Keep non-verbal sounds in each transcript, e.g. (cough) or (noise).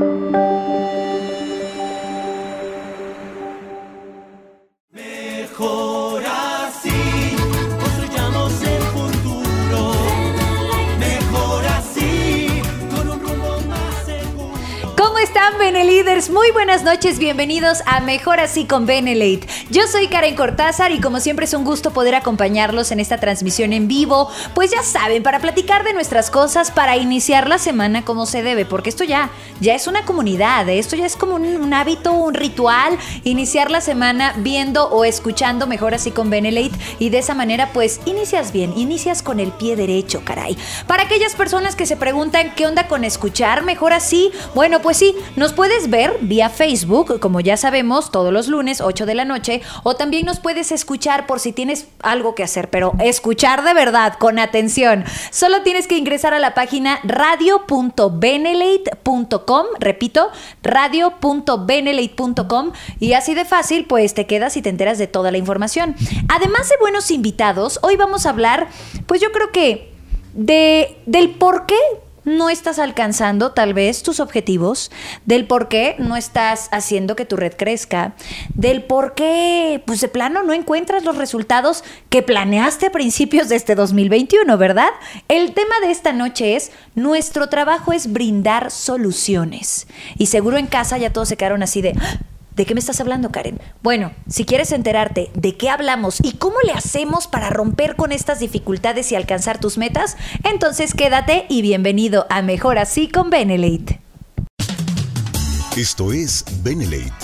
thank you Muy buenas noches, bienvenidos a Mejor Así con Benelate. Yo soy Karen Cortázar y como siempre es un gusto poder acompañarlos en esta transmisión en vivo. Pues ya saben, para platicar de nuestras cosas, para iniciar la semana como se debe, porque esto ya, ya es una comunidad, ¿eh? esto ya es como un, hábito, un ritual, iniciar la semana viendo o escuchando Mejor Así con Benelate y de esa manera pues inicias bien, inicias con el pie derecho, caray. Para aquellas personas que se preguntan qué onda con escuchar Mejor Así, bueno pues sí, nos puedes ver vía Facebook, como ya sabemos, todos los lunes, 8 de la noche, o también nos puedes escuchar por si tienes algo que hacer, pero escuchar de verdad, con atención. Solo tienes que ingresar a la página radio.benelate.com, repito, radio.benelate.com y así de fácil, pues te quedas y te enteras de toda la información. Además de buenos invitados, hoy vamos a hablar, pues yo creo que de, del por qué no estás alcanzando tal vez tus objetivos, del por qué no estás haciendo que tu red crezca, del por qué, pues de plano, no encuentras los resultados que planeaste a principios de este 2021, ¿verdad? El tema de esta noche es, nuestro trabajo es brindar soluciones. Y seguro en casa ya todos se quedaron así de... ¿De qué me estás hablando, Karen? Bueno, si quieres enterarte de qué hablamos y cómo le hacemos para romper con estas dificultades y alcanzar tus metas, entonces quédate y bienvenido a Mejor Así con Benelate. Esto es Benelate,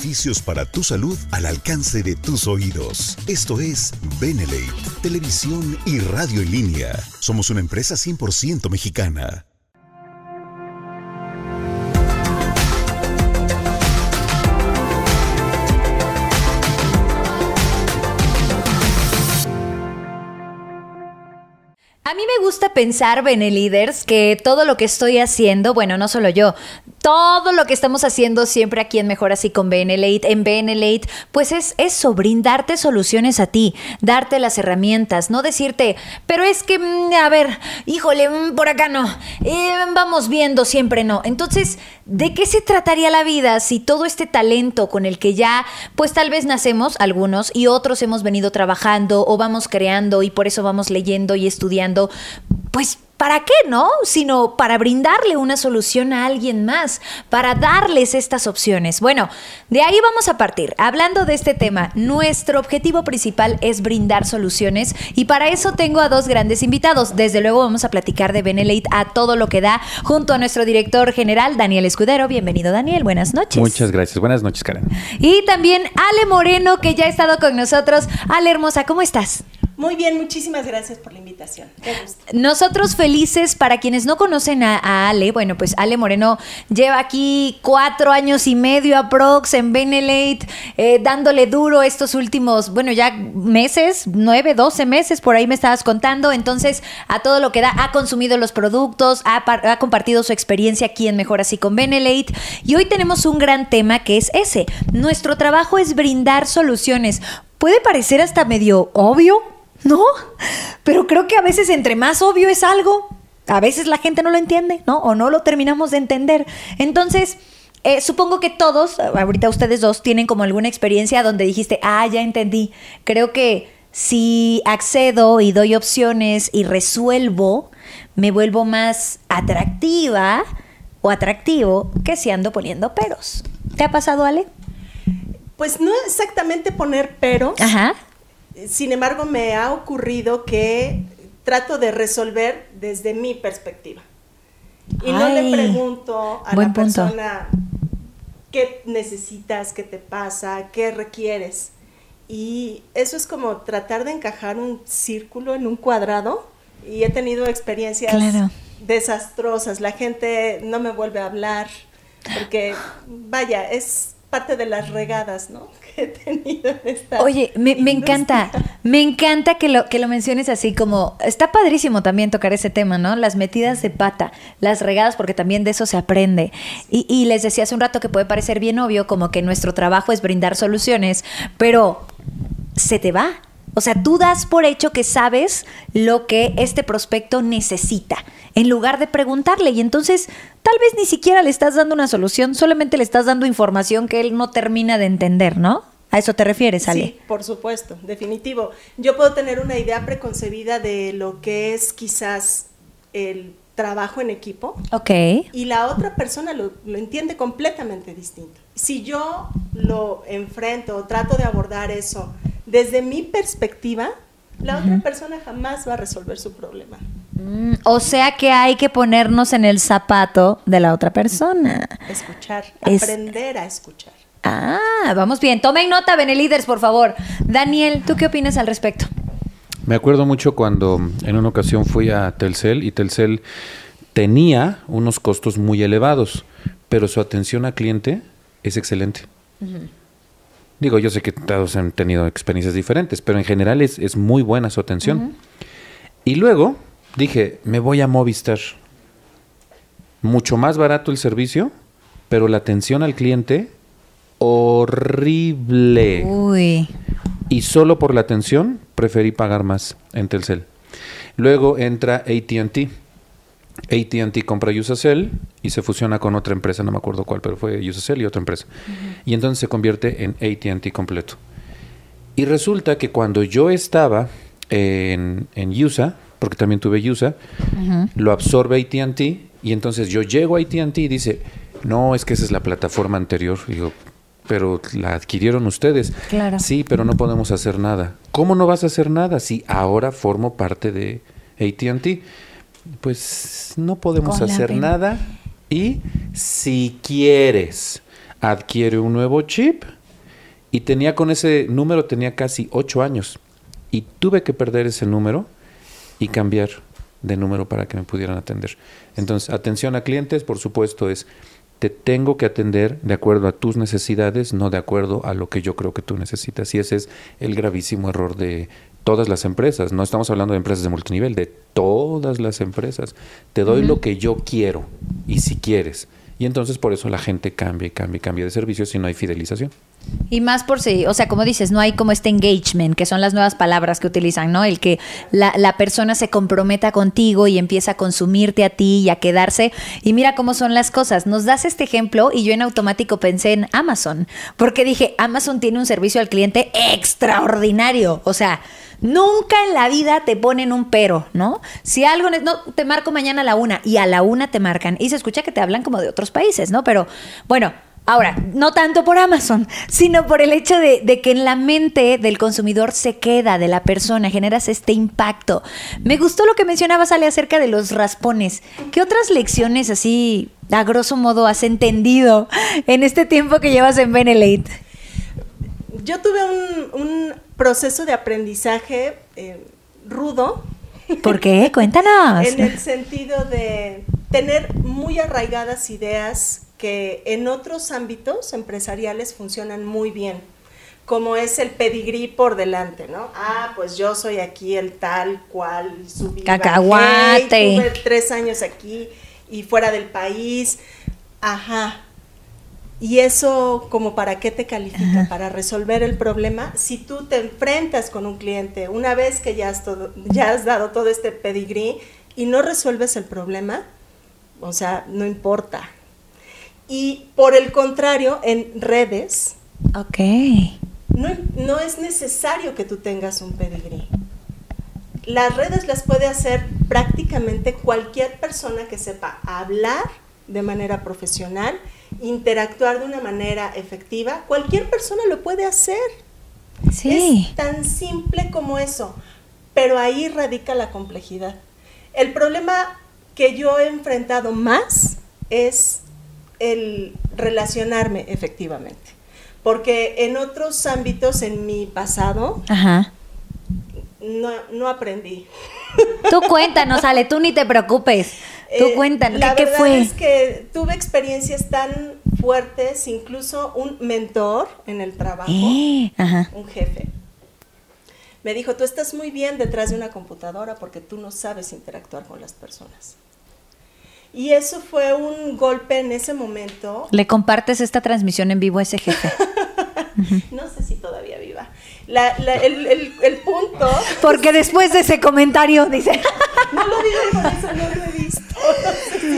para tu salud al alcance de tus oídos. Esto es Benelate, televisión y radio en línea. Somos una empresa 100% mexicana. A mí me gusta pensar, Beneliders, que todo lo que estoy haciendo, bueno, no solo yo, todo lo que estamos haciendo siempre aquí en Mejor Así con Benelate, en Benelate, pues es eso, brindarte soluciones a ti, darte las herramientas, no decirte, pero es que, mm, a ver, híjole, mm, por acá no, eh, vamos viendo, siempre no. Entonces, ¿de qué se trataría la vida si todo este talento con el que ya, pues tal vez nacemos algunos y otros hemos venido trabajando o vamos creando y por eso vamos leyendo y estudiando, pues ¿Para qué no? Sino para brindarle una solución a alguien más, para darles estas opciones. Bueno, de ahí vamos a partir. Hablando de este tema, nuestro objetivo principal es brindar soluciones y para eso tengo a dos grandes invitados. Desde luego vamos a platicar de Benelate a todo lo que da junto a nuestro director general, Daniel Escudero. Bienvenido, Daniel. Buenas noches. Muchas gracias. Buenas noches, Karen. Y también Ale Moreno, que ya ha estado con nosotros. Ale, hermosa, ¿cómo estás? Muy bien, muchísimas gracias por la invitación. Nosotros felices, para quienes no conocen a, Ale, bueno, pues Ale Moreno lleva aquí cuatro años y medio aprox en Benelate, eh, dándole duro estos últimos, bueno, ya meses, nueve, doce meses, por ahí me estabas contando. Entonces, a todo lo que da, ha consumido los productos, ha, ha compartido su experiencia aquí en Mejor Así con Benelate. Y hoy tenemos un gran tema que es ese. Nuestro trabajo es brindar soluciones. Puede parecer hasta medio obvio, ¿no? Pero creo que a veces entre más obvio es algo, a veces la gente no lo entiende, ¿no? O no lo terminamos de entender. Entonces, eh, supongo que todos, ahorita ustedes dos, tienen como alguna experiencia donde dijiste, ah, ya entendí. Creo que si accedo y doy opciones y resuelvo, me vuelvo más atractiva o atractivo que si ando poniendo peros. ¿Te ha pasado, Ale? Pues no exactamente poner peros. Ajá sin embargo, me ha ocurrido que trato de resolver desde mi perspectiva. Y no le pregunto a la persona qué necesitas, qué te pasa, qué requieres. Y eso es como tratar de encajar un círculo en un cuadrado. Y he tenido experiencias desastrosas. La gente no me vuelve a hablar porque vaya, es parte de las regadas, ¿no? (laughs) He tenido en esta. Oye, me, encanta, me encanta que lo, que lo menciones así como, está padrísimo también tocar ese tema, ¿no? Las metidas de pata, las regadas, porque también de eso se aprende. Y, y les decía hace un rato que puede parecer bien obvio, como que nuestro trabajo es brindar soluciones, pero se te va. O sea, tú das por hecho que sabes lo que este prospecto necesita, en lugar de preguntarle. Y entonces, tal vez ni siquiera le estás dando una solución, solamente le estás dando información que él no termina de entender, ¿no? ¿A eso te refieres, Ale? Sí, por supuesto, definitivo. Yo puedo tener una idea preconcebida de lo que es quizás el trabajo en equipo. Ok. Y la otra persona lo, lo entiende completamente distinto. Si yo lo enfrento o trato de abordar eso desde mi perspectiva, la otra persona jamás va a resolver su problema. Mm, o sea que hay que ponernos en el zapato de la otra persona. Escuchar, aprender a escuchar. Ah, vamos bien. Tomen nota, Benelíderes, por favor. Daniel, ¿tú qué opinas al respecto? Me acuerdo mucho cuando en una ocasión fui a Telcel y Telcel tenía unos costos muy elevados, pero su atención al cliente es excelente. Digo, yo sé que todos han tenido experiencias diferentes, pero en general es, es muy buena su atención. Y luego dije, me voy a Movistar. Mucho más barato el servicio, pero la atención al cliente horrible. Uy. Y solo por la atención preferí pagar más en Telcel. Luego entra ATT ATT compra Usacell y se fusiona con otra empresa, no me acuerdo cuál, pero fue Usacell y otra empresa. Y entonces se convierte en ATT completo. Y resulta que cuando yo estaba en, en USA, porque también tuve USA, lo absorbe ATT y entonces yo llego a ATT y dice, no, es que esa es la plataforma anterior. digo, pero la adquirieron ustedes. Claro. Sí, pero no podemos hacer nada. ¿Cómo no vas a hacer nada si ahora formo parte de ATT? Pues no podemos hacer nada y si quieres adquiere un nuevo chip y tenía con ese número tenía casi ocho años y tuve que perder ese número y cambiar de número para que me pudieran atender. Entonces, atención a clientes, por supuesto, es te tengo que atender de acuerdo a tus necesidades, no de acuerdo a lo que yo creo que tú necesitas. Y ese es el gravísimo error de todas las empresas. No estamos hablando de empresas de multinivel, de todas las empresas. Te doy lo que yo quiero y si quieres. Y entonces por eso la gente cambia y cambia y cambia de servicios si no hay fidelización. Y más por si, o sea, como dices, no hay como este engagement, que son las nuevas palabras que utilizan, ¿no? El que la, la, persona se comprometa contigo y empieza a consumirte a ti y a quedarse. Y mira cómo son las cosas. Nos das este ejemplo y yo en automático pensé en Amazon, porque dije, Amazon tiene un servicio al cliente extraordinario. O sea, Nunca en la vida te ponen un pero, ¿no? Si algo, no, te marco mañana a la una y a la una te marcan y se escucha que te hablan como de otros países, ¿no? Pero bueno, Ahora, no tanto por Amazon, (laughs) sino por el hecho de, que en la mente del consumidor se queda, de la persona, generas este impacto. Me gustó lo que mencionabas, Ale, acerca de los raspones. ¿Qué otras lecciones así, a grosso modo, has entendido en este tiempo que llevas en Benelate? Yo tuve un proceso de aprendizaje eh, rudo. ¿Por qué? Cuéntanos. en el sentido de tener muy arraigadas ideas que en otros ámbitos empresariales funcionan muy bien, como es el pedigrí por delante, ¿no? Ah, pues yo soy aquí el tal cual, subí, Cacahuate. tuve tres años aquí y fuera del país. Ajá, y eso, como para qué te califica, para resolver el problema, si tú te enfrentas con un cliente, una vez que ya has, todo, ya has dado todo este pedigrí y no resuelves el problema, o sea, no importa. Y por el contrario, en redes, okay. no, no es necesario que tú tengas un pedigrí. Las redes las puede hacer prácticamente cualquier persona que sepa hablar de manera profesional interactuar de una manera efectiva, cualquier persona lo puede hacer. Sí. Es tan simple como eso, pero ahí radica la complejidad. El problema que yo he enfrentado más es el relacionarme efectivamente. Porque en otros ámbitos, en mi pasado, No, no aprendí. Tú cuéntanos, Ale, tú ni te preocupes. Tú eh, cuéntanos, la ¿qué, verdad fue? Es que tuve experiencias tan fuertes, incluso un mentor en el trabajo, eh, un jefe. Me dijo, tú estás muy bien detrás de una computadora porque tú no sabes interactuar con las personas. Y eso fue un golpe en ese momento. ¿Le compartes esta transmisión en vivo a ese jefe? (laughs) no sé si todavía viva. el, punto. Porque después de ese comentario dice. (laughs) no lo digo por eso, no lo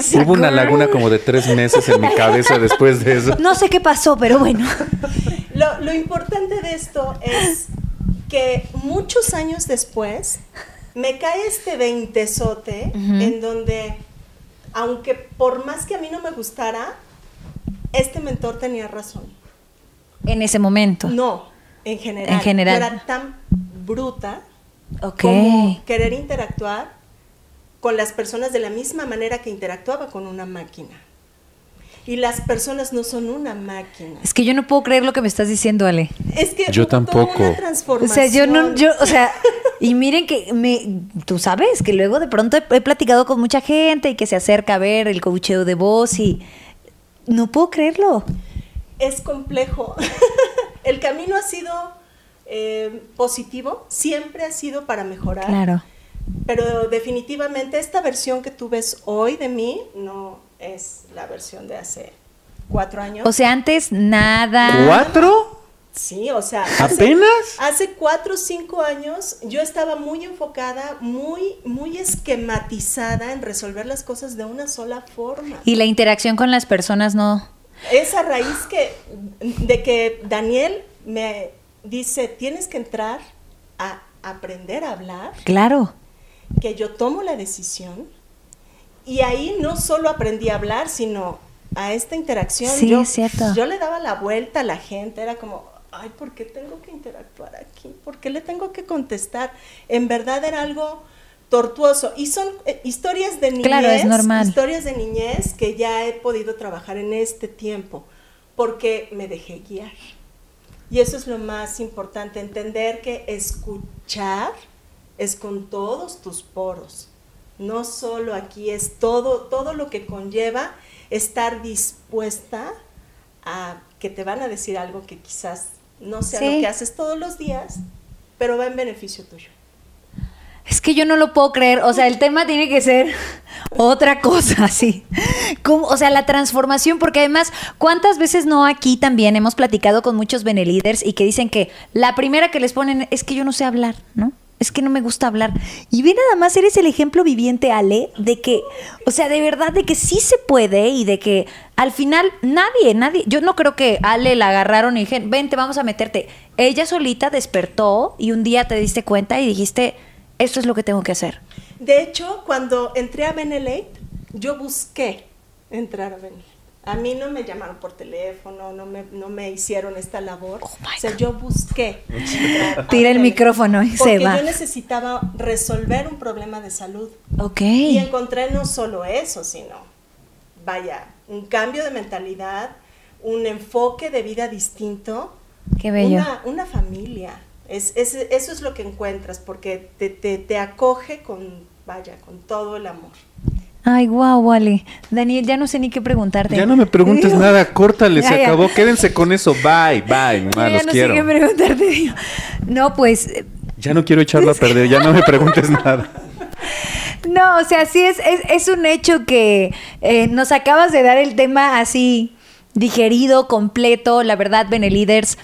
(laughs) Hubo una laguna como de tres meses en mi cabeza después de eso. No sé qué pasó, pero bueno. (laughs) Lo, importante de esto es que muchos años después me cae este veintesote en donde, aunque por más que a mí no me gustara, este mentor tenía razón. En ese momento. No, en general. En general. Yo era tan bruta como querer interactuar con las personas de la misma manera que interactuaba con una máquina. Y las personas no son una máquina. Es que yo no puedo creer lo que me estás diciendo, Ale. Es que yo tampoco. o sea, yo no, yo, o sea, y miren que (laughs) me, tú sabes que luego de pronto he, he platicado con mucha gente y que se acerca a ver el cocheo de voz y no puedo creerlo es complejo. (laughs) el camino ha sido eh, positivo, siempre ha sido para mejorar. Claro. Pero definitivamente esta versión que tú ves hoy de mí no es la versión de hace cuatro años. O sea, antes nada. ¿Cuatro? Sí, o sea. ¿Apenas? Hace, cuatro o cinco años yo estaba muy enfocada, muy, muy esquematizada en resolver las cosas de una sola forma. Y la interacción con las personas no. Es a raíz que, de que Daniel me dice, tienes que entrar a aprender a hablar. Claro. Que yo tomo la decisión. Y ahí no solo aprendí a hablar, sino a esta interacción. Sí, yo, es cierto. Yo le daba la vuelta a la gente, era como, ay, ¿por qué tengo que interactuar aquí? ¿Por qué le tengo que contestar? En verdad era algo tortuoso. Y son eh, historias de niñez. Claro, es normal. Historias de niñez que ya he podido trabajar en este tiempo, porque me dejé guiar. Y eso es lo más importante, entender que escuchar es con todos tus poros. No solo aquí, es todo, todo lo que conlleva estar dispuesta a que te van a decir algo que quizás no sea lo que haces todos los días, pero va en beneficio tuyo. Es que yo no lo puedo creer. O sea, el tema tiene que ser (laughs) otra cosa, (laughs) sí. o sea, la transformación, porque además, ¿cuántas veces no aquí también hemos platicado con muchos Benelíderes y que dicen que la primera que les ponen es que yo no sé hablar, ¿no? Es que no me gusta hablar. Y ve nada más, eres el ejemplo viviente, Ale, de que, o sea, de verdad, de que sí se puede y de que al final nadie, nadie, yo no creo que Ale la agarraron y dijeron, vente, vamos a meterte. Ella solita despertó y un día te diste cuenta y dijiste, esto es lo que tengo que hacer. De hecho, cuando entré a Benelate, yo busqué entrar a Benelate. A mí no me llamaron por teléfono, no me, no me hicieron esta labor. Oh o sea, yo busqué. (laughs) Tira el micrófono y se va. Porque yo necesitaba resolver un problema de salud. Ok. Y encontré no solo eso, sino, vaya, un cambio de mentalidad, un enfoque de vida distinto. Qué bello. Una, una familia es, eso es lo que encuentras, porque te, te, acoge con, vaya, con todo el amor. Ay, guau, wow, Wally. Daniel, ya no sé ni qué preguntarte. Ya no me preguntes nada, (laughs) córtale, se acabó. Quédense con eso. Bye, bye. ya no sé qué preguntarte. No, pues. Ya no quiero echarlo a perder, ya no me preguntes nada. (laughs) No, o sea, sí es, es, un hecho que eh, nos acabas de dar el tema así digerido, completo. La verdad, Beneliders.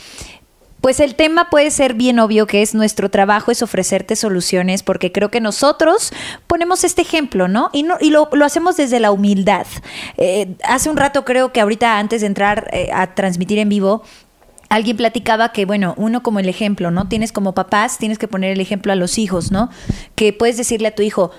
Pues el tema puede ser bien obvio que es nuestro trabajo es ofrecerte soluciones porque creo que nosotros ponemos este ejemplo, ¿no? Y, no, y lo, hacemos desde la humildad. Eh, hace un rato creo que ahorita antes de entrar eh, a transmitir en vivo, alguien platicaba que, bueno, uno como el ejemplo, ¿no? Tienes como papás, tienes que poner el ejemplo a los hijos, ¿no? Que puedes decirle a tu hijo,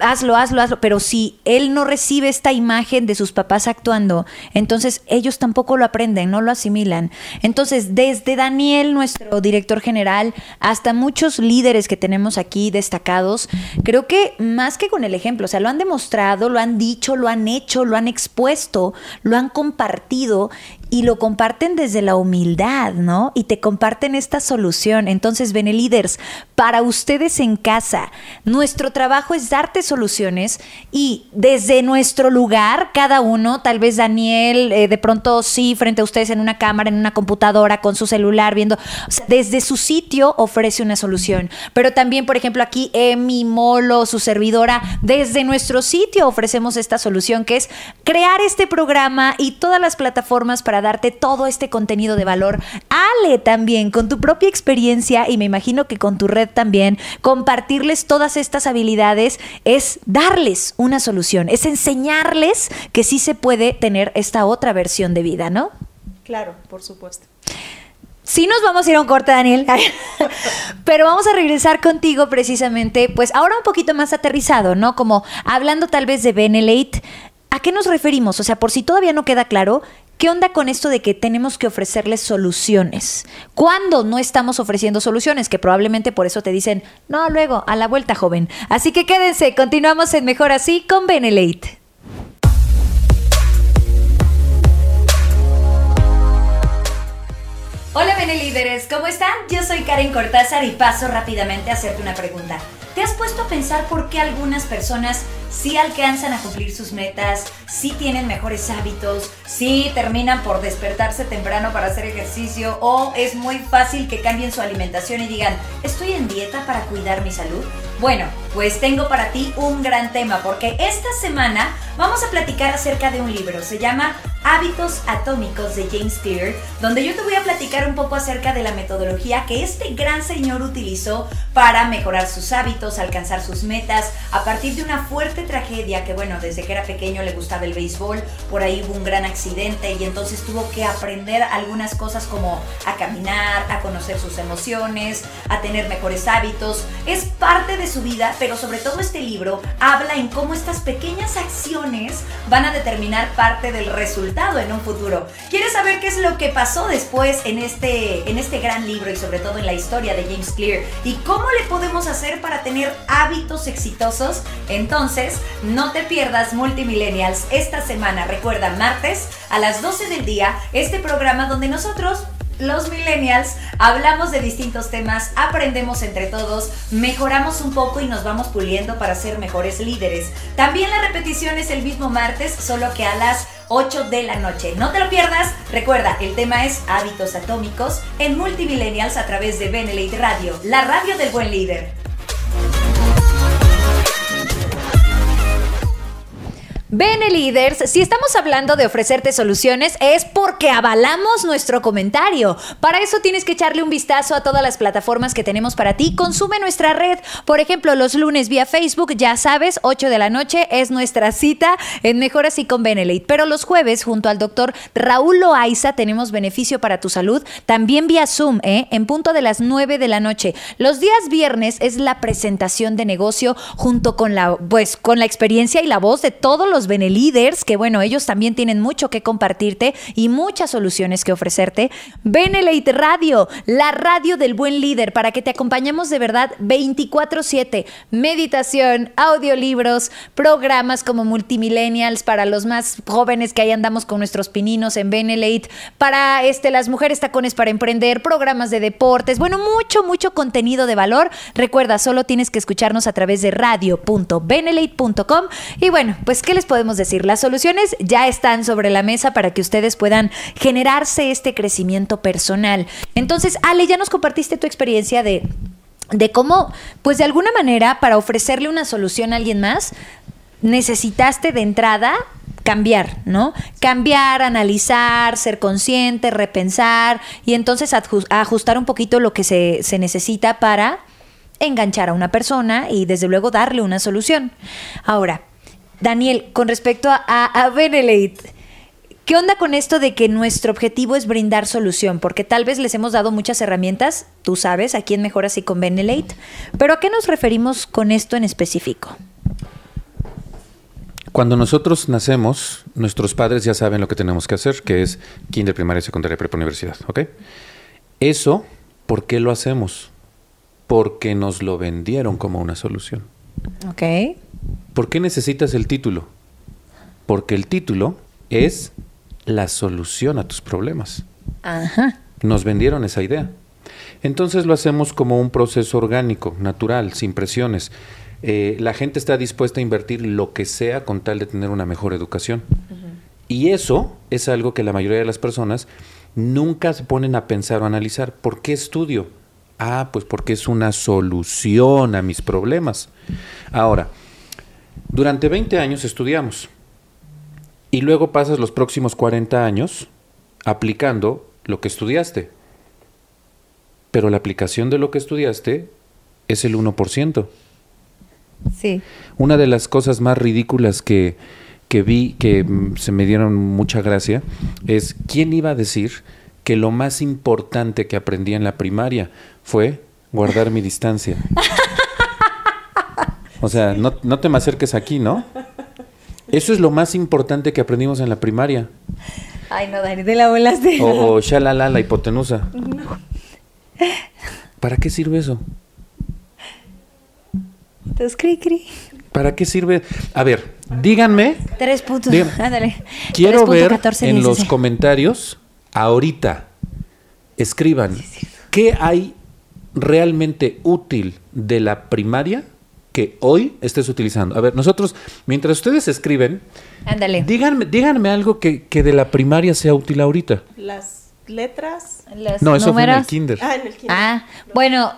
hazlo, hazlo, hazlo. Pero si él no recibe esta imagen de sus papás actuando, entonces ellos tampoco lo aprenden, no lo asimilan. Entonces, desde Daniel, nuestro director general, hasta muchos líderes que tenemos aquí destacados, creo que más que con el ejemplo, o sea, lo han demostrado, lo han dicho, lo han hecho, lo han expuesto, lo han compartido y lo comparten desde la humildad, ¿no? Y te comparten esta solución. Entonces, Benelíderes, para ustedes en casa, nuestro trabajo es dar darte soluciones y desde nuestro lugar, cada uno, tal vez Daniel, eh, de pronto sí, frente a ustedes en una cámara, en una computadora, con su celular, viendo, o sea, desde su sitio ofrece una solución. Pero también, por ejemplo, aquí Emi, Molo, su servidora, desde nuestro sitio ofrecemos esta solución que es crear este programa y todas las plataformas para darte todo este contenido de valor. Ale también, con tu propia experiencia y me imagino que con tu red también, compartirles todas estas habilidades es darles una solución, es enseñarles que sí se puede tener esta otra versión de vida, ¿no? Claro, por supuesto. Sí nos vamos a ir a un corte, Daniel, (laughs) pero vamos a regresar contigo precisamente, pues ahora un poquito más aterrizado, ¿no? Como hablando tal vez de Benelate, ¿a qué nos referimos? O sea, por si todavía no queda claro, ¿Qué onda con esto de que tenemos que ofrecerles soluciones? ¿Cuándo no estamos ofreciendo soluciones? Que probablemente por eso te dicen, no, luego, a la vuelta, joven. Así que quédense, continuamos en Mejor Así con Benelate. Hola Benelíderes, ¿cómo están? Yo soy Karen Cortázar y paso rápidamente a hacerte una pregunta. ¿Te has puesto a pensar por qué algunas personas sí alcanzan a cumplir sus metas, sí tienen mejores hábitos, sí terminan por despertarse temprano para hacer ejercicio o es muy fácil que cambien su alimentación y digan, estoy en dieta para cuidar mi salud? Bueno, pues tengo para ti un gran tema porque esta semana vamos a platicar acerca de un libro, se llama Hábitos Atómicos de James Clear, donde yo te voy a platicar un poco acerca de la metodología que este gran señor utilizó para mejorar sus hábitos, alcanzar sus metas, a partir de una fuerte tragedia que, bueno, desde que era pequeño le gustaba el béisbol, por ahí hubo un gran accidente y entonces tuvo que aprender algunas cosas como a caminar, a conocer sus emociones, a tener mejores hábitos. Es parte de su vida, pero sobre todo este libro habla en cómo estas pequeñas acciones van a determinar parte del resultado en un futuro. ¿Quieres saber qué es lo que pasó después en este, en este gran libro y sobre todo en la historia de James Clear y cómo le podemos hacer para tener hábitos exitosos? Entonces, no te pierdas Multimillennials esta semana. Recuerda, martes a las 12 del día, este programa donde nosotros los millennials, hablamos de distintos temas, aprendemos entre todos, mejoramos un poco y nos vamos puliendo para ser mejores líderes. También la repetición es el mismo martes, solo que a las 8 de la noche. No te lo pierdas. Recuerda, el tema es hábitos atómicos en Multimillennials a través de Benelite Radio, la radio del buen líder. Bene Leaders, si estamos hablando de ofrecerte soluciones es porque avalamos nuestro comentario. Para eso tienes que echarle un vistazo a todas las plataformas que tenemos para ti. Consume nuestra red. Por ejemplo, los lunes vía Facebook, ya sabes, 8 de la noche es nuestra cita en Mejor Así con Benelate. Pero los jueves, junto al doctor Raúl Loaiza, tenemos beneficio para tu salud. También vía Zoom, ¿eh? en punto de las 9 de la noche. Los días viernes es la presentación de negocio junto con la, pues, con la experiencia y la voz de todos los los que bueno, ellos también tienen mucho que compartirte y muchas soluciones que ofrecerte. Benelite Radio, la radio del buen líder, para que te acompañemos de verdad 24/7. Meditación, audiolibros, programas como Multimillennials para los más jóvenes que ahí andamos con nuestros pininos en Benelate, para este, las mujeres tacones para emprender, programas de deportes, bueno, mucho, mucho contenido de valor. Recuerda, solo tienes que escucharnos a través de radio.benelate.com y bueno, pues ¿qué les podemos decir? Las soluciones ya están sobre la mesa para que ustedes puedan generarse este crecimiento personal. Entonces, Ale, ya nos compartiste tu experiencia de de cómo, pues de alguna manera, para ofrecerle una solución a alguien más, necesitaste de entrada cambiar, ¿no? Cambiar, analizar, ser consciente, repensar y entonces ajustar un poquito lo que se, se necesita para enganchar a una persona y desde luego darle una solución. Ahora, Daniel, con respecto a, a, ¿Qué onda con esto de que nuestro objetivo es brindar solución? Porque tal vez les hemos dado muchas herramientas, tú sabes, aquí en Mejor Así con Benelate, pero ¿a qué nos referimos con esto en específico? Cuando nosotros nacemos, nuestros padres ya saben lo que tenemos que hacer, que es kinder, primaria, secundaria, prepa, universidad, ¿ok? Eso, ¿por qué lo hacemos? Porque nos lo vendieron como una solución. Ok. ¿Por qué necesitas el título? Porque el título es la solución a tus problemas. Ajá. Nos vendieron esa idea. Entonces lo hacemos como un proceso orgánico, natural, sin presiones. eh, la gente está dispuesta a invertir lo que sea con tal de tener una mejor educación. Y eso es algo que la mayoría de las personas nunca se ponen a pensar o analizar. ¿Por qué estudio? Ah, pues porque es una solución a mis problemas. Ahora, durante 20 años estudiamos y luego pasas los próximos 40 años aplicando lo que estudiaste. Pero la aplicación de lo que estudiaste es el 1%. Sí. Una de las cosas más ridículas que, que vi, que mm, se me dieron mucha gracia, es quién iba a decir que lo más importante que aprendí en la primaria fue guardar mi distancia. (laughs) O sea, no, no te me acerques aquí, ¿no? Eso es lo más importante que aprendimos en la primaria. Ay, no, Dani, de la volaste. O, o shalala, la hipotenusa. ¿Para qué sirve eso? Entonces, cri, cri. ¿Para qué sirve? A ver, díganme. Tres puntos. díganme. (laughs) Ándale. Quiero ver 3.14 en los comentarios, ahorita, escriban, ¿qué hay realmente útil de la primaria que hoy estés utilizando? A ver, nosotros, mientras ustedes escriben, Ándale. díganme, díganme algo que, que de la primaria sea útil ahorita. Las letras. No, eso fue en el kinder. Ah, en el kinder. Ah, bueno,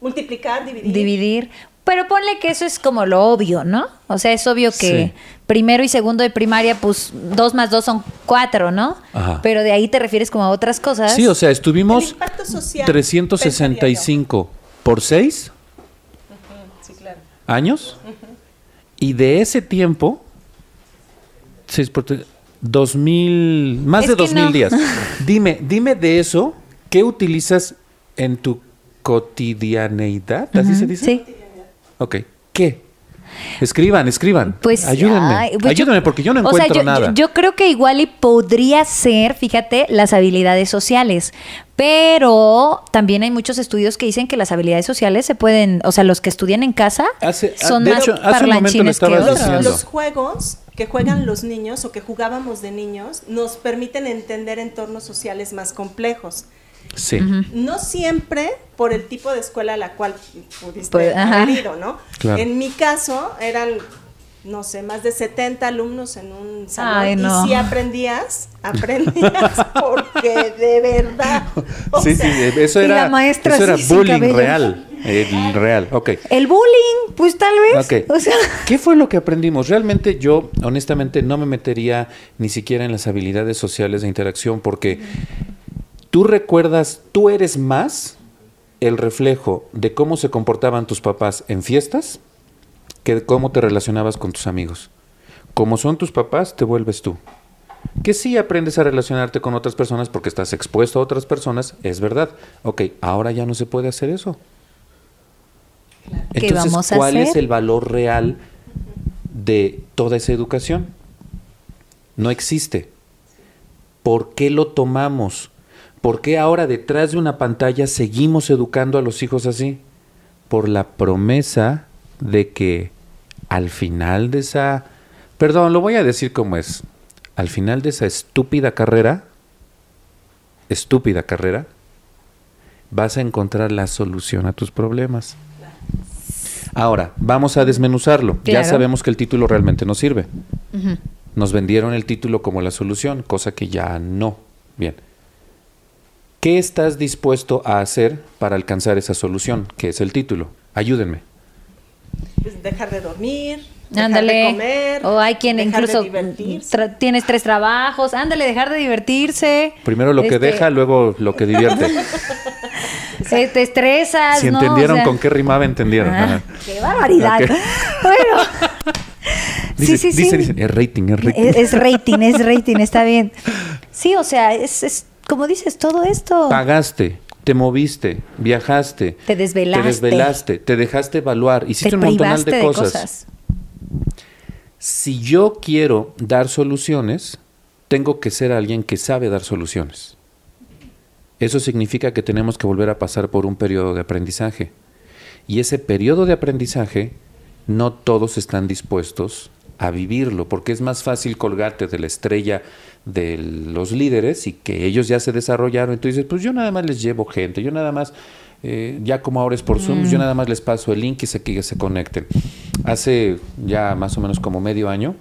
Multiplicar, dividir. dividir. Pero ponle que eso es como lo obvio, ¿no? O sea, es obvio que Sí. primero y segundo de primaria, pues dos más dos son cuatro, ¿no? Ajá. Pero de ahí te refieres como a otras cosas. Sí, o sea, estuvimos impacto social. 365 por 6 pensaría yo. Años y de ese tiempo, 6 por 3, 2000, más Es de 2000 no. días. (laughs) Dime, dime de eso, ¿qué utilizas en tu cotidianeidad? ¿Así se dice? Sí. Ok, ¿qué? Escriban, escriban. Pues ayúdenme. ay, pues yo- ayúdenme porque yo no o sea, encuentro yo- nada. Yo, yo creo que igual y podría ser, fíjate, las habilidades sociales. Pero también hay muchos estudios que dicen que las habilidades sociales se pueden, o sea, los que estudian en casa Hace- ah, son de más hecho, hace un momento lo parlanchines que otros. Los juegos que juegan los niños o que jugábamos de niños nos permiten entender entornos sociales más complejos. Sí. No siempre por el tipo de escuela a la cual pudiste Pues, haber ido, ¿no? Claro. En mi caso eran, no sé, más de 70 alumnos en un salón. Ay, no. Y si aprendías, aprendías (laughs) porque de verdad. Sí, sí, sea, eso y era, la maestra eso era bullying cabello. real. El real, ok. El bullying, pues tal vez. Ok. O sea, ¿Qué fue lo que aprendimos? Realmente yo, honestamente, no me metería ni siquiera en las habilidades sociales de interacción porque tú recuerdas, tú eres más el reflejo de cómo se comportaban tus papás en fiestas que de cómo te relacionabas con tus amigos. Como son tus papás, te vuelves tú. Que sí aprendes a relacionarte con otras personas porque estás expuesto a otras personas, es verdad. Ok, ahora ya no se puede hacer eso. ¿Qué Entonces, vamos a ¿cuál es el valor real de toda esa educación? No existe. ¿Por qué lo tomamos? ¿Por qué ahora detrás de una pantalla seguimos educando a los hijos así? Por la promesa de que al final de esa... Perdón, lo voy a decir como es. Al final de esa estúpida carrera, estúpida carrera, vas a encontrar la solución a tus problemas. Ahora, vamos a desmenuzarlo. Ya sabemos que el título realmente no sirve. Nos vendieron el título como la solución, cosa que ya no. Bien. ¿Qué estás dispuesto a hacer para alcanzar esa solución, que es el título? Ayúdenme. pues, dejar de dormir, dejar ándale. de comer. o hay quien dejar de incluso tienes tres trabajos. Ándale, dejar de divertirse. Primero lo que Este, deja, luego lo que divierte. (laughs) eh, te estresas. si ¿no? entendieron O sea, con qué rimaba, entendieron. ah. ¡Qué barbaridad! (laughs) Bueno. (laughs) Dice- sí, sí, dice- sí. dice, es rating, es rating. Es, es rating, es rating, está bien. Sí, o sea, es, es como dices, todo esto. Pagaste, te moviste, viajaste. Te desvelaste. Te desvelaste, te dejaste evaluar, hiciste te un montón de cosas. cosas. Si yo quiero dar soluciones, tengo que ser alguien que sabe dar soluciones. Eso significa que tenemos que volver a pasar por un periodo de aprendizaje. Y ese periodo de aprendizaje, no todos están dispuestos a vivirlo, porque es más fácil colgarte de la estrella de los líderes y que ellos ya se desarrollaron. Y tú dices, pues yo nada más les llevo gente, yo nada más eh, ya como ahora es por Zoom, yo mm. nada más les paso el link y se, que se conecten. Hace ya más o menos como medio año,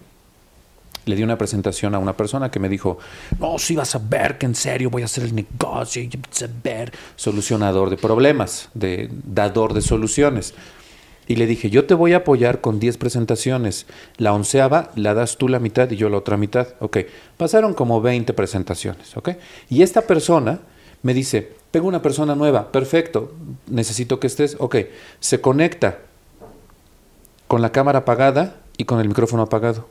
le di una presentación a una persona que me dijo, no, si vas a ver que en serio voy a hacer el negocio, y vas a ver, solucionador de problemas, de dador de soluciones. Y le dije, yo te voy a apoyar con 10 presentaciones. La onceava la das tú la mitad y yo la otra mitad. Ok, pasaron como 20 presentaciones. Ok, y esta persona me dice, tengo una persona nueva, perfecto, necesito que estés. Ok, se conecta con la cámara apagada y con el micrófono apagado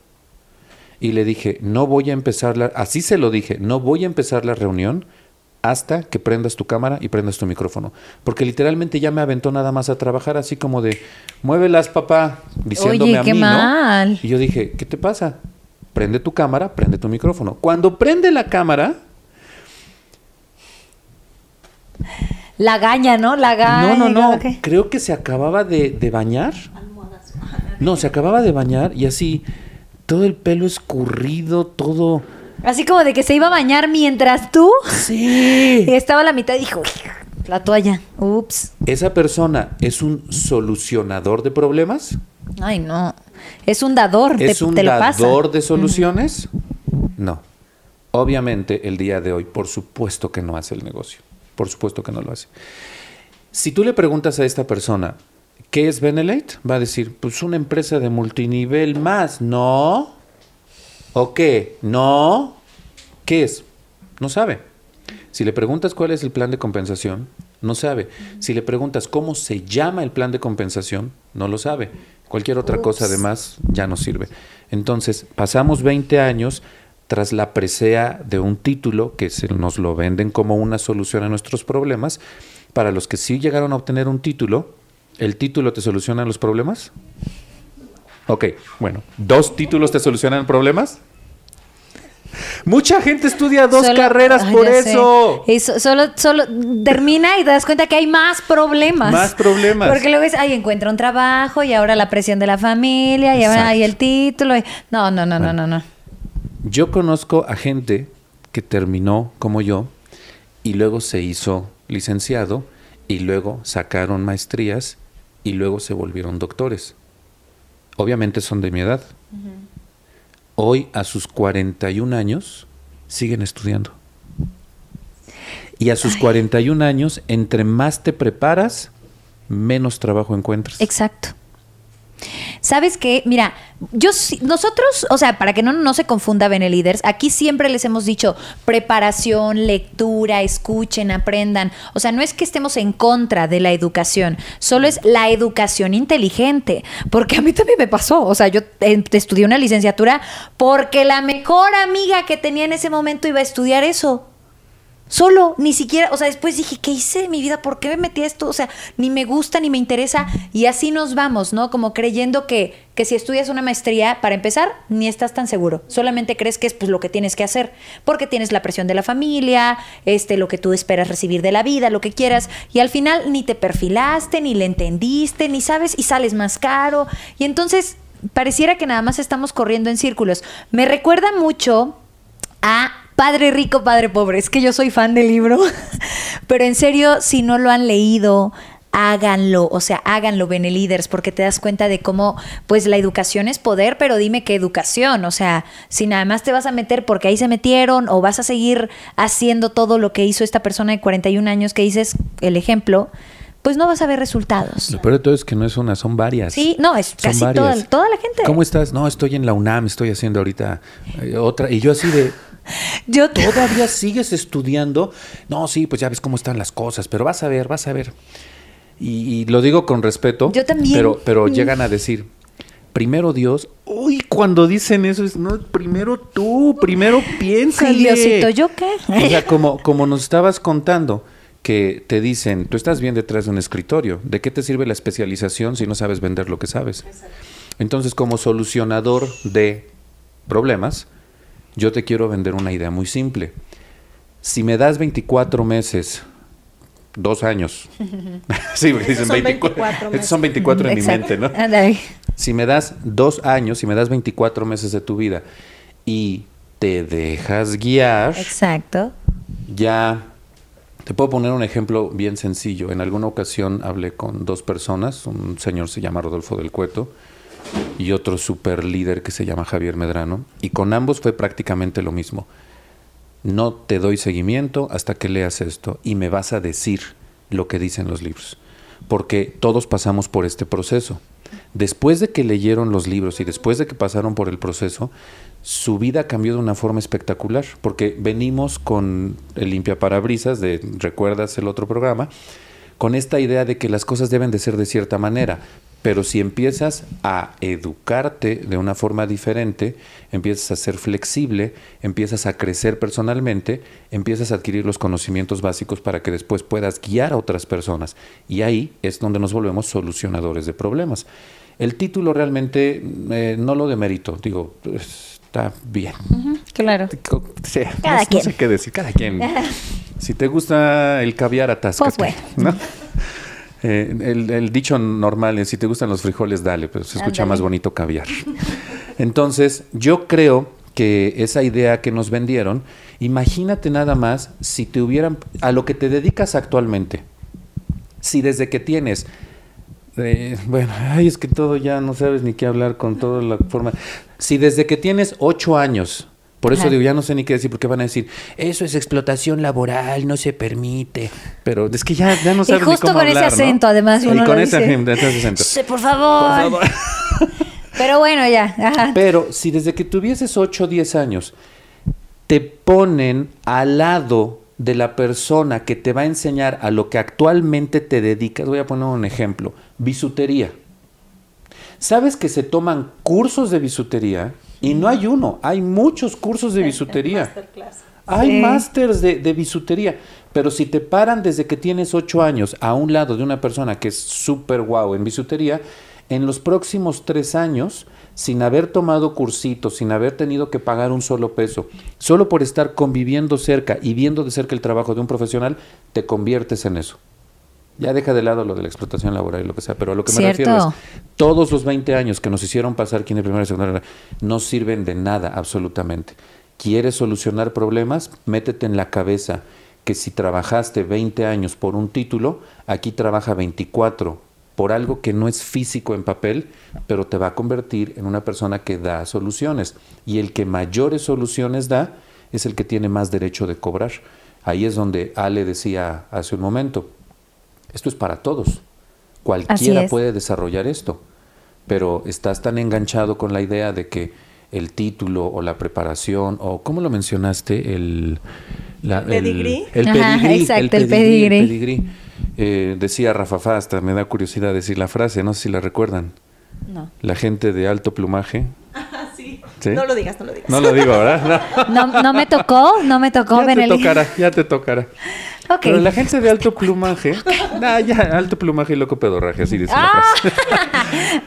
y le dije, no voy a empezar así se lo dije, no voy a empezar la reunión hasta que prendas tu cámara y prendas tu micrófono. Porque literalmente ya me aventó nada más a trabajar así como de, muévelas papá, diciéndome a mí, mal. Y yo dije, ¿qué te pasa? Prende tu cámara, prende tu micrófono. Cuando prende la cámara... La gaña, ¿no? La gaña. No, no, no. Creo que se acababa de, de bañar. No, se acababa de bañar y así todo el pelo escurrido, todo... Así como de que se iba a bañar mientras tú. Sí. Y (laughs) estaba a la mitad y dijo, la toalla. Ups. ¿Esa persona es un solucionador de problemas? Ay, no. Es un dador. ¿Es un dador de soluciones? No. Obviamente, el día de hoy, por supuesto que no hace el negocio. Por supuesto que no lo hace. Si tú le preguntas a esta persona, ¿Qué es Benelete? Va a decir, pues una empresa de multinivel más. No. ¿O qué? No. ¿Qué es? No sabe. Si le preguntas cuál es el plan de compensación, no sabe. Si le preguntas cómo se llama el plan de compensación, no lo sabe. Cualquier otra cosa además ya no sirve. Entonces, pasamos 20 años tras la presea de un título que se nos lo venden como una solución a nuestros problemas. Para los que sí llegaron a obtener un título, ¿El título te soluciona los problemas? Ok, bueno, ¿dos títulos te solucionan problemas? Mucha gente estudia dos carreras por eso. solo, solo termina y te das cuenta que hay más problemas. Más problemas. Porque luego es, ay, encuentra un trabajo y ahora la presión de la familia y ahora hay el título. No, no, no, no, no, no. Yo conozco a gente que terminó como yo y luego se hizo licenciado y luego sacaron maestrías y luego se volvieron doctores. Obviamente son de mi edad. Hoy, a sus 41 años, siguen estudiando. Y a sus 41 años, entre más te preparas, menos trabajo encuentras. Exacto. ¿Sabes qué? Mira, yo nosotros, o sea, para que no, no se confunda Beneliders, aquí siempre les hemos dicho preparación, lectura, escuchen, aprendan. O sea, no es que estemos en contra de la educación, solo es la educación inteligente. Porque a mí también me pasó. O sea, yo estudié una licenciatura porque la mejor amiga que tenía en ese momento iba a estudiar eso. Solo, ni siquiera, o sea, después dije, ¿qué hice de mi vida? ¿Por qué me metí esto? O sea, ni me gusta, ni me interesa. Y así nos vamos, ¿no? Como creyendo que, que si estudias una maestría, para empezar, ni estás tan seguro. Solamente crees que es pues, lo que tienes que hacer. Porque tienes la presión de la familia, este, lo que tú esperas recibir de la vida, lo que quieras. Y al final ni te perfilaste, ni le entendiste, ni sabes, y sales más caro. Y entonces, pareciera que nada más estamos corriendo en círculos. Me recuerda mucho a Padre rico, padre pobre. Es que yo soy fan del libro. (laughs) Pero en serio, si no lo han leído, háganlo, o sea, háganlo, Beneliders, porque te das cuenta de cómo, pues la educación es poder, pero dime qué educación, o sea, si nada más te vas a meter porque ahí se metieron o vas a seguir haciendo todo lo que hizo esta persona de 41 años que dices el ejemplo, pues no vas a ver resultados. Lo peor de todo es que no es una, son varias. Sí, no, es casi toda, toda, la gente. ¿Cómo estás? No, estoy en la UNAM, estoy haciendo ahorita eh, otra, y yo así de... Yo ¿Todavía sigues estudiando? No, sí, pues ya ves cómo están las cosas, pero vas a ver, vas a ver. Y, lo digo con respeto. Yo también. Pero, pero llegan a decir, primero Dios. Uy, cuando dicen eso es, no, primero tú, primero piensa. Diosito, ¿yo qué? O sea, como, como nos estabas contando, que te dicen, tú estás bien detrás de un escritorio, ¿de qué te sirve la especialización si no sabes vender lo que sabes? Entonces, como solucionador de problemas, yo te quiero vender una idea muy simple. Si me das 24 meses, dos años. (laughs) sí, porque dicen 24. Estos son 24 en mi mente, ¿no? Si me das dos años, si me das 24 meses de tu vida y te dejas guiar. Exacto. Ya Te puedo poner un ejemplo bien sencillo. En alguna ocasión hablé con dos personas, un señor se llama Rodolfo del Cueto y otro super líder que se llama Javier Medrano, y con ambos fue prácticamente lo mismo. No te doy seguimiento hasta que leas esto y me vas a decir lo que dicen los libros, porque todos pasamos por este proceso. Después de que leyeron los libros y después de que pasaron por el proceso, su vida cambió de una forma espectacular, porque venimos con el limpia parabrisas de, recuerdas el otro programa, con esta idea de que las cosas deben de ser de cierta manera, pero si empiezas a educarte de una forma diferente, empiezas a ser flexible, empiezas a crecer personalmente, empiezas a adquirir los conocimientos básicos para que después puedas guiar a otras personas. Y ahí es donde nos volvemos solucionadores de problemas. El título realmente eh, no lo demerito, digo, está bien. claro. cada quien. no sé qué decir, cada quien. (laughs) si te gusta el caviar, atáscate. Pues ¿no? Eh, el, dicho normal es, si te gustan los frijoles, dale, pero se escucha más bonito caviar. Entonces, yo creo que esa idea que nos vendieron, imagínate nada más si te hubieran, a lo que te dedicas actualmente, si desde que tienes, eh, bueno, ay, es que todo ya no sabes ni qué hablar con toda la forma, si desde que tienes ocho años, por eso digo, ya no sé ni qué decir, porque van a decir, eso es explotación laboral, no se permite. Pero es que ya, ya no sabes y justo con ese acento, además, uno y con ese, acento. Sí, por favor. (laughs) Pero bueno, ya. Pero si desde que tuvieses 8 o 10 años te ponen al lado de la persona que te va a enseñar a lo que actualmente te dedicas, voy a poner un ejemplo, bisutería. ¿Sabes que se toman cursos de bisutería? Y no hay uno, hay muchos cursos de bisutería. Hay másters de, de, bisutería. Pero si te paran desde que tienes ocho años a un lado de una persona que es súper guau en bisutería, en los próximos tres años, sin haber tomado cursitos, sin haber tenido que pagar un solo peso, solo por estar conviviendo cerca y viendo de cerca el trabajo de un profesional, te conviertes en eso. Ya deja de lado lo de la explotación laboral y lo que sea, pero a lo que me refiero es, todos los 20 años que nos hicieron pasar aquí en el primera y secundaria no sirven de nada absolutamente. ¿Quieres solucionar problemas? Métete en la cabeza que si trabajaste 20 años por un título, aquí trabaja 24 por algo que no es físico en papel, pero te va a convertir en una persona que da soluciones. Y el que mayores soluciones da es el que tiene más derecho de cobrar. Ahí es donde Ale decía hace un momento, esto es para todos. Cualquiera puede desarrollar esto, pero estás tan enganchado con la idea de que el título o la preparación o ¿cómo lo mencionaste? El, la, pedigrí. El, pedigrí, exacto, el pedigrí. Eh, decía Rafa Fasta, me da curiosidad decir la frase, no sé si la recuerdan. No. La gente de alto plumaje. Sí. No lo digas, no lo digas. No lo digo, ¿verdad? No, no, me tocó, no me tocó, Ya te tocará, ya te tocará. Pero la gente de alto plumaje, (laughs) ah, ya, alto plumaje y loco pedorraje, así dice la frase.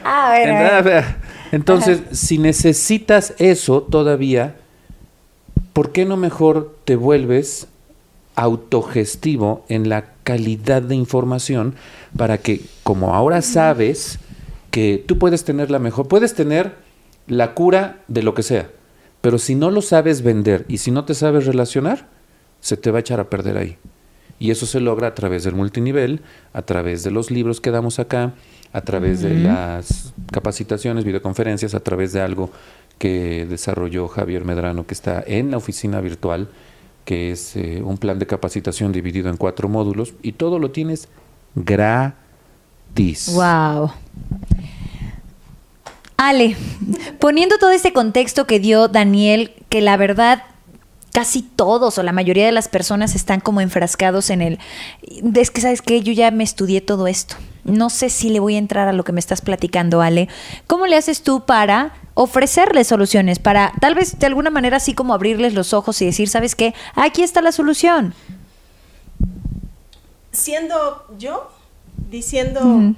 (laughs) ah, ver, Entonces, si necesitas eso todavía, ¿por qué no mejor te vuelves autogestivo en la calidad de información para que, como ahora sabes que tú puedes tener la mejor, puedes tener la cura de lo que sea, pero si no lo sabes vender y si no te sabes relacionar, se te va a echar a perder ahí. Y eso se logra a través del multinivel, a través de los libros que damos acá, a través de las capacitaciones, videoconferencias, a través de algo que desarrolló Javier Medrano, que está en la oficina virtual, que es eh, un plan de capacitación dividido en cuatro módulos, y todo lo tienes gratis. ¡Wow! Ale, poniendo todo este contexto que dio Daniel, que la verdad casi todos o la mayoría de las personas están como enfrascados en el, es que sabes que yo ya me estudié todo esto. No sé si le voy a entrar a lo que me estás platicando, Ale. ¿Cómo le haces tú para ofrecerles soluciones, para tal vez de alguna manera así como abrirles los ojos y decir, ¿sabes qué? Aquí está la solución. Siendo yo, diciendo,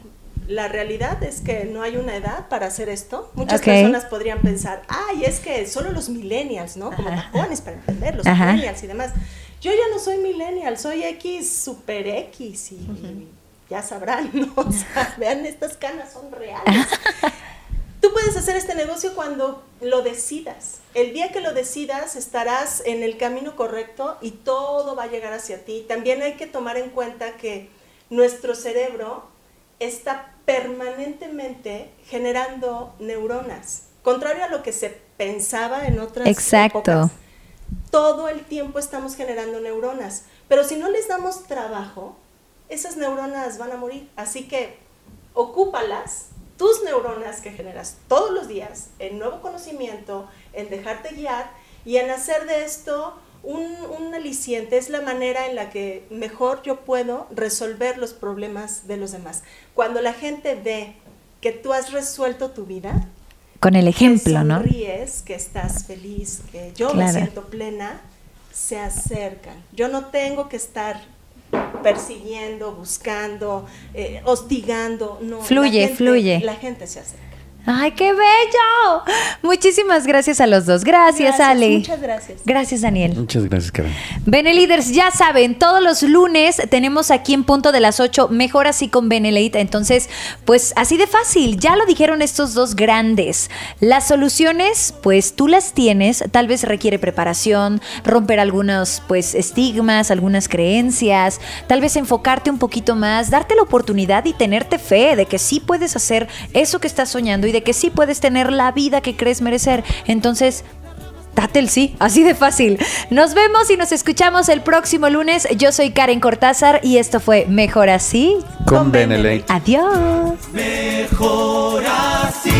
la realidad es que no hay una edad para hacer esto. Muchas personas podrían pensar, ay, es que solo los millennials, ¿no? Como para entender, los millennials y demás. Yo ya no soy millennial, soy X, super X y, ya sabrán, ¿no? (laughs) O sea, vean, estas canas son reales. Tú puedes hacer este negocio cuando lo decidas. El día que lo decidas estarás en el camino correcto y todo va a llegar hacia ti. También hay que tomar en cuenta que nuestro cerebro está permanentemente generando neuronas, contrario a lo que se pensaba en otras Exacto. todo el tiempo estamos generando neuronas, pero si no les damos trabajo, esas neuronas van a morir. Así que ocúpalas, tus neuronas que generas todos los días, en nuevo conocimiento, en dejarte guiar y en hacer de esto un, un, aliciente, es la manera en la que mejor yo puedo resolver los problemas de los demás. Cuando la gente ve que tú has resuelto tu vida, con el ejemplo, que ¿no? que estás feliz, que yo me siento plena, se acercan. Yo no tengo que estar persiguiendo, buscando, eh, hostigando, no. Fluye, fluye. La gente se acerca. ¡Ay, qué bello! Muchísimas gracias a los dos. Gracias, Ale. Muchas gracias. Gracias, Daniel. Muchas gracias, Karen. Bene Leaders, ya saben, todos los lunes tenemos aquí en punto de las 8, mejor así con Benelite. Entonces, pues así de fácil, ya lo dijeron estos dos grandes. Las soluciones, pues tú las tienes, tal vez requiere preparación, romper algunos pues estigmas, algunas creencias, tal vez enfocarte un poquito más, darte la oportunidad y tenerte fe de que sí puedes hacer eso que estás soñando y de que sí puedes tener la vida que crees merecer. Entonces, date el sí, así de fácil. Nos vemos y nos escuchamos el próximo lunes. Yo soy Karen Cortázar y esto fue Mejor así con, con Benelete. Adiós. Mejor así.